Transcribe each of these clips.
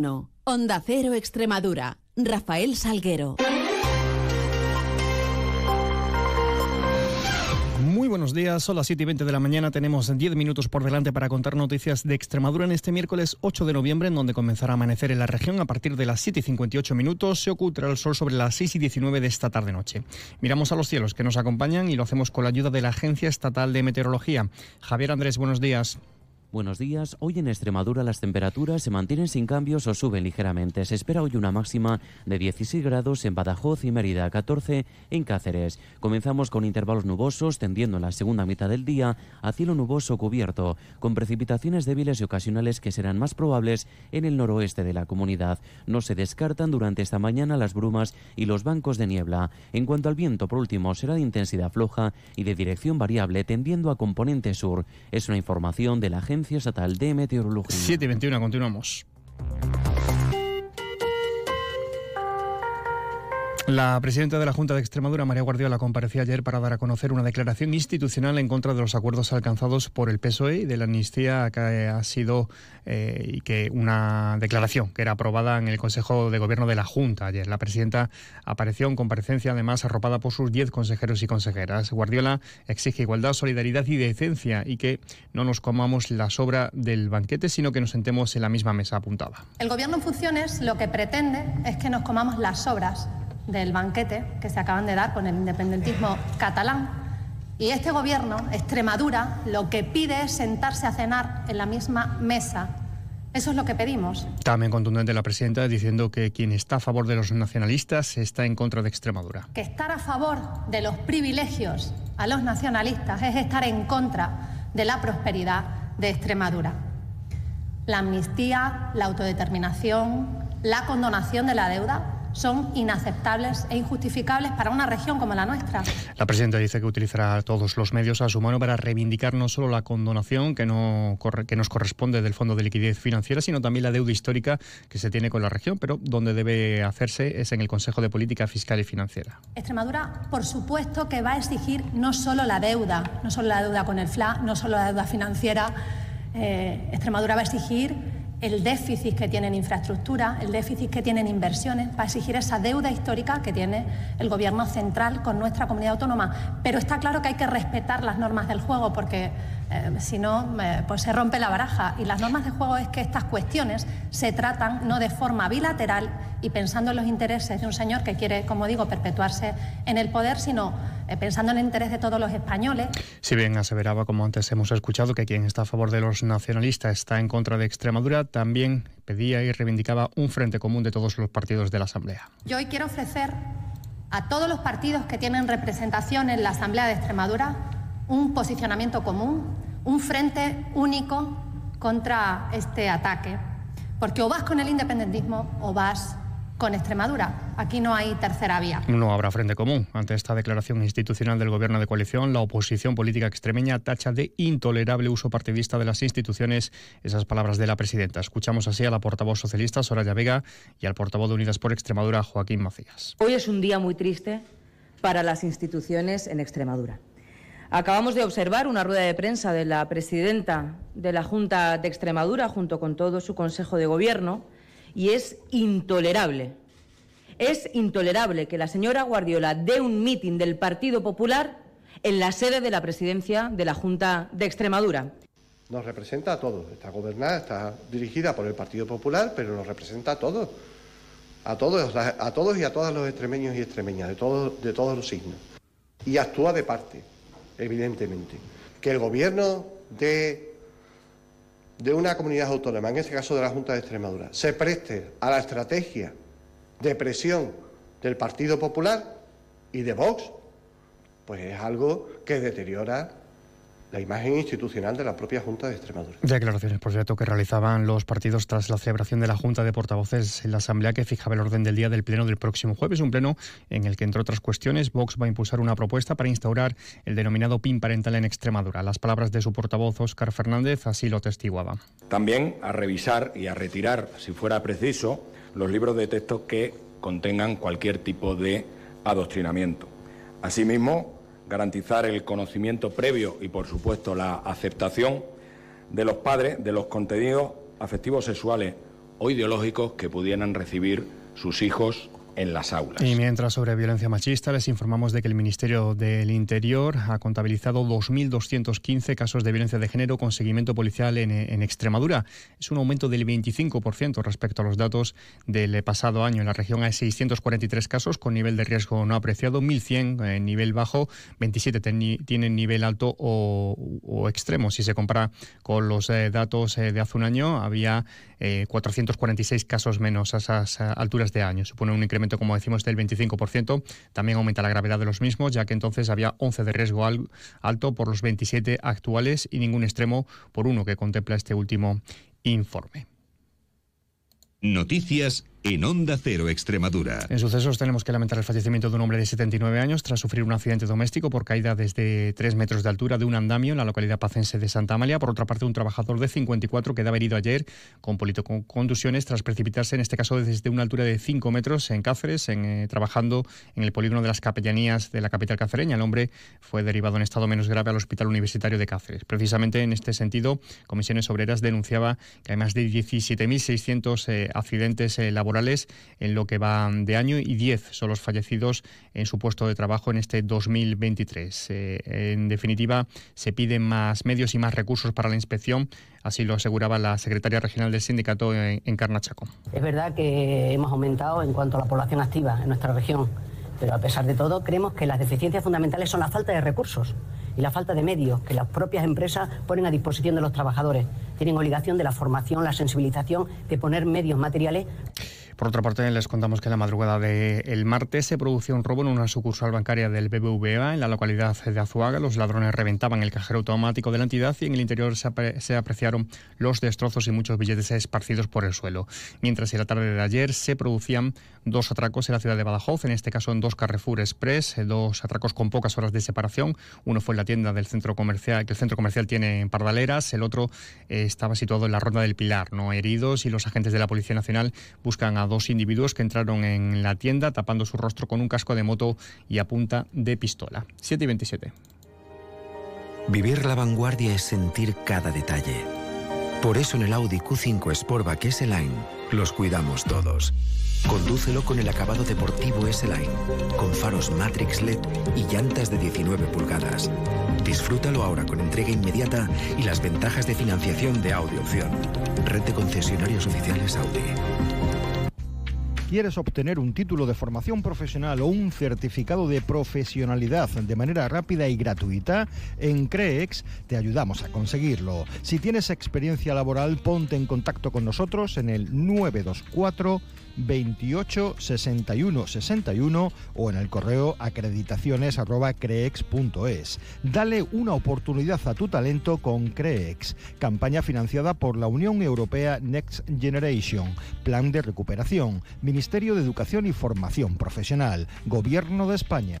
No. Onda Cero Extremadura. Rafael Salguero. Muy buenos días, son las 7 y 20 de la mañana. Tenemos 10 minutos por delante para contar noticias de Extremadura en este miércoles 8 de noviembre, en donde comenzará a amanecer en la región a partir de las 7 y 58 minutos. Se ocultará el sol sobre las 6 y 19 de esta tarde-noche. Miramos a los cielos que nos acompañan y lo hacemos con la ayuda de la Agencia Estatal de Meteorología. Javier Andrés, buenos días. Buenos días. Hoy en Extremadura las temperaturas se mantienen sin cambios o suben ligeramente. Se espera hoy una máxima de 16 grados en Badajoz y Mérida, 14 en Cáceres. Comenzamos con intervalos nubosos, tendiendo en la segunda mitad del día a cielo nuboso cubierto, con precipitaciones débiles y ocasionales que serán más probables en el noroeste de la comunidad. No se descartan durante esta mañana las brumas y los bancos de niebla. En cuanto al viento, por último, será de intensidad floja y de dirección variable, tendiendo a componente sur. Es una información de la Agencia Estatal de Meteorología. 7 y 21, continuamos. La presidenta de la Junta de Extremadura, María Guardiola, compareció ayer para dar a conocer una declaración institucional en contra de los acuerdos alcanzados por el PSOE y de la amnistía que ha sido eh, y que una declaración que era aprobada en el Consejo de Gobierno de la Junta ayer. La presidenta apareció en comparecencia, además arropada por sus diez consejeros y consejeras. Guardiola exige igualdad, solidaridad y decencia y que no nos comamos la sobra del banquete, sino que nos sentemos en la misma mesa apuntada. El Gobierno en funciones lo que pretende es que nos comamos las sobras del banquete que se acaban de dar con el independentismo catalán. Y este gobierno, Extremadura, lo que pide es sentarse a cenar en la misma mesa. Eso es lo que pedimos. También contundente la presidenta diciendo que quien está a favor de los nacionalistas está en contra de Extremadura. Que estar a favor de los privilegios a los nacionalistas es estar en contra de la prosperidad de Extremadura. La amnistía, la autodeterminación, la condonación de la deuda son inaceptables e injustificables para una región como la nuestra. La presidenta dice que utilizará todos los medios a su mano para reivindicar no solo la condonación que, no que nos corresponde del Fondo de Liquidez Financiera, sino también la deuda histórica que se tiene con la región, pero donde debe hacerse es en el Consejo de Política Fiscal y Financiera. Extremadura, por supuesto, que va a exigir no solo la deuda, no solo la deuda con el FLA, no solo la deuda financiera. Eh, Extremadura va a exigir el déficit que tiene en infraestructura, el déficit que tiene en inversiones, para exigir esa deuda histórica que tiene el Gobierno central con nuestra comunidad autónoma. Pero está claro que hay que respetar las normas del juego porque eh, si no, eh, pues se rompe la baraja. Y las normas de juego es que estas cuestiones se tratan no de forma bilateral y pensando en los intereses de un señor que quiere, como digo, perpetuarse en el poder, sino eh, pensando en el interés de todos los españoles. Si bien aseveraba, como antes hemos escuchado, que quien está a favor de los nacionalistas está en contra de Extremadura, también pedía y reivindicaba un frente común de todos los partidos de la Asamblea. Yo hoy quiero ofrecer a todos los partidos que tienen representación en la Asamblea de Extremadura un posicionamiento común, un frente único contra este ataque. Porque o vas con el independentismo o vas con Extremadura. Aquí no hay tercera vía. No habrá frente común. Ante esta declaración institucional del Gobierno de coalición, la oposición política extremeña tacha de intolerable uso partidista de las instituciones esas palabras de la presidenta. Escuchamos así a la portavoz socialista Soraya Vega y al portavoz de Unidas por Extremadura Joaquín Macías. Hoy es un día muy triste para las instituciones en Extremadura. Acabamos de observar una rueda de prensa de la presidenta de la Junta de Extremadura junto con todo su Consejo de Gobierno y es intolerable. Es intolerable que la señora Guardiola dé un mitin del Partido Popular en la sede de la presidencia de la Junta de Extremadura. Nos representa a todos. Está gobernada, está dirigida por el Partido Popular, pero nos representa a todos. A todos, a todos y a todas los extremeños y extremeñas, de todos, de todos los signos. Y actúa de parte, evidentemente. Que el gobierno de una comunidad autónoma, en este caso de la Junta de Extremadura, se preste a la estrategia de presión del Partido Popular y de Vox, pues es algo que deteriora la imagen institucional de la propia Junta de Extremadura. Declaraciones, por cierto, que realizaban los partidos tras la celebración de la Junta de Portavoces en la Asamblea que fijaba el orden del día del Pleno del próximo jueves, un pleno en el que, entre otras cuestiones, Vox va a impulsar una propuesta para instaurar el denominado PIN parental en Extremadura. Las palabras de su portavoz, Óscar Fernández, así lo testiguaba. También a revisar y a retirar, si fuera preciso, los libros de texto que contengan cualquier tipo de adoctrinamiento. Asimismo, garantizar el conocimiento previo y, por supuesto, la aceptación de los padres de los contenidos afectivos sexuales o ideológicos que pudieran recibir sus hijos en las aulas. Y mientras sobre violencia machista, les informamos de que el Ministerio del Interior ha contabilizado 2.215 casos de violencia de género con seguimiento policial en, en, Extremadura. Es un aumento del 25% respecto a los datos del pasado año. En la región hay 643 casos con nivel de riesgo no apreciado, 1.100 en nivel bajo, 27 tienen nivel alto o, o, extremo. Si se compara con los eh, datos eh, de hace un año, había eh, 446 casos menos a esas alturas de año. Supone un incremento como decimos, del 25%. También aumenta la gravedad de los mismos, ya que entonces había 11 de riesgo alto por los 27 actuales y ningún extremo por uno que contempla este último informe. Noticias en Onda Cero Extremadura. En sucesos tenemos que lamentar el fallecimiento de un hombre de 79 años tras sufrir un accidente doméstico por caída desde 3 metros de altura de un andamio en la localidad pacense de Santa Amalia. Por otra parte, un trabajador de 54 quedaba herido ayer con contusiones tras precipitarse, en este caso desde una altura de 5 metros en Cáceres, en, eh, trabajando en el polígono de las capellanías de la capital cacereña. El hombre fue derivado en estado menos grave al Hospital Universitario de Cáceres. Precisamente en este sentido, Comisiones Obreras denunciaba que hay más de 17.600 eh, accidentes eh, laborales en lo que va de año y 10 son los fallecidos en su puesto de trabajo en este 2023. Eh, en definitiva, se piden más medios y más recursos para la inspección, así lo aseguraba la secretaria regional del sindicato en, en Carnachaco. Es verdad que hemos aumentado en cuanto a la población activa en nuestra región, pero a pesar de todo creemos que las deficiencias fundamentales son la falta de recursos y la falta de medios que las propias empresas ponen a disposición de los trabajadores. Tienen obligación de la formación, la sensibilización, de poner medios materiales. Por otra parte, les contamos que en la madrugada del martes se produjo un robo en una sucursal bancaria del BBVA en la localidad de Azuaga. Los ladrones reventaban el cajero automático de la entidad y en el interior se, apre se apreciaron los destrozos y muchos billetes esparcidos por el suelo. Mientras en la tarde de ayer se producían dos atracos en la ciudad de Badajoz, en este caso en dos Carrefour Express, dos atracos con pocas horas de separación. Uno fue en la tienda del centro comercial, que el centro comercial tiene en Pardaleras, el otro eh, estaba situado en la Ronda del Pilar. No heridos y los agentes de la Policía Nacional buscan a dos individuos que entraron en la tienda tapando su rostro con un casco de moto y a punta de pistola. 7 y 27. Vivir la vanguardia es sentir cada detalle. Por eso en el Audi Q5 Sportback S-Line los cuidamos todos. Condúcelo con el acabado deportivo S-Line, con faros Matrix LED y llantas de 19 pulgadas. Disfrútalo ahora con entrega inmediata y las ventajas de financiación de Audi Opción. Red de concesionarios oficiales Audi. ¿Quieres obtener un título de formación profesional o un certificado de profesionalidad de manera rápida y gratuita? En CREEX te ayudamos a conseguirlo. Si tienes experiencia laboral, ponte en contacto con nosotros en el 924 28 61 61 o en el correo acreditaciones@creex.es. Dale una oportunidad a tu talento con Creex, campaña financiada por la Unión Europea Next Generation, Plan de Recuperación, Ministerio de Educación y Formación Profesional, Gobierno de España.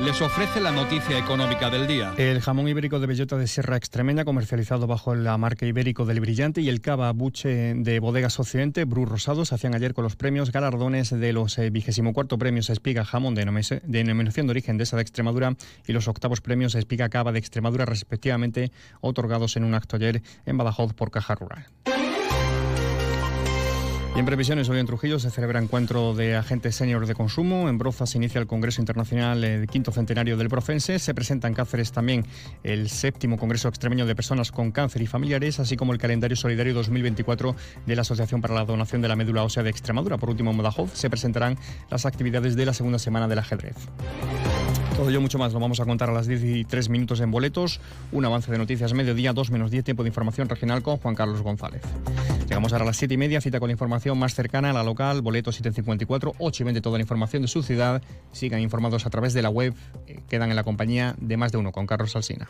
les ofrece la noticia económica del día. El jamón ibérico de bellota de Sierra Extremeña, comercializado bajo la marca ibérico del Brillante, y el cava buche de Bodegas Occidente, Bru Rosado, se hacían ayer con los premios galardones de los eh, vigésimo cuarto premios Espiga Jamón de denominación de origen de esa de Extremadura y los octavos premios Espiga Cava de Extremadura, respectivamente, otorgados en un acto ayer en Badajoz por Caja Rural. En previsiones, hoy en Trujillo se celebra encuentro de agentes senior de consumo. En Broza se inicia el Congreso Internacional del Quinto Centenario del Procense. Se presenta en Cáceres también el séptimo Congreso Extremeño de Personas con Cáncer y Familiares, así como el calendario solidario 2024 de la Asociación para la Donación de la Médula Ósea de Extremadura. Por último, en Badajoz se presentarán las actividades de la segunda semana del ajedrez. Todo ello mucho más lo vamos a contar a las 13 minutos en boletos. Un avance de noticias mediodía, 2 menos 10, tiempo de información regional con Juan Carlos González. Llegamos ahora a las 7 y media, cita con la información más cercana a la local, boletos 754, 8 y 20, toda la información de su ciudad. Sigan informados a través de la web, eh, quedan en la compañía de más de uno con Carlos Alsina.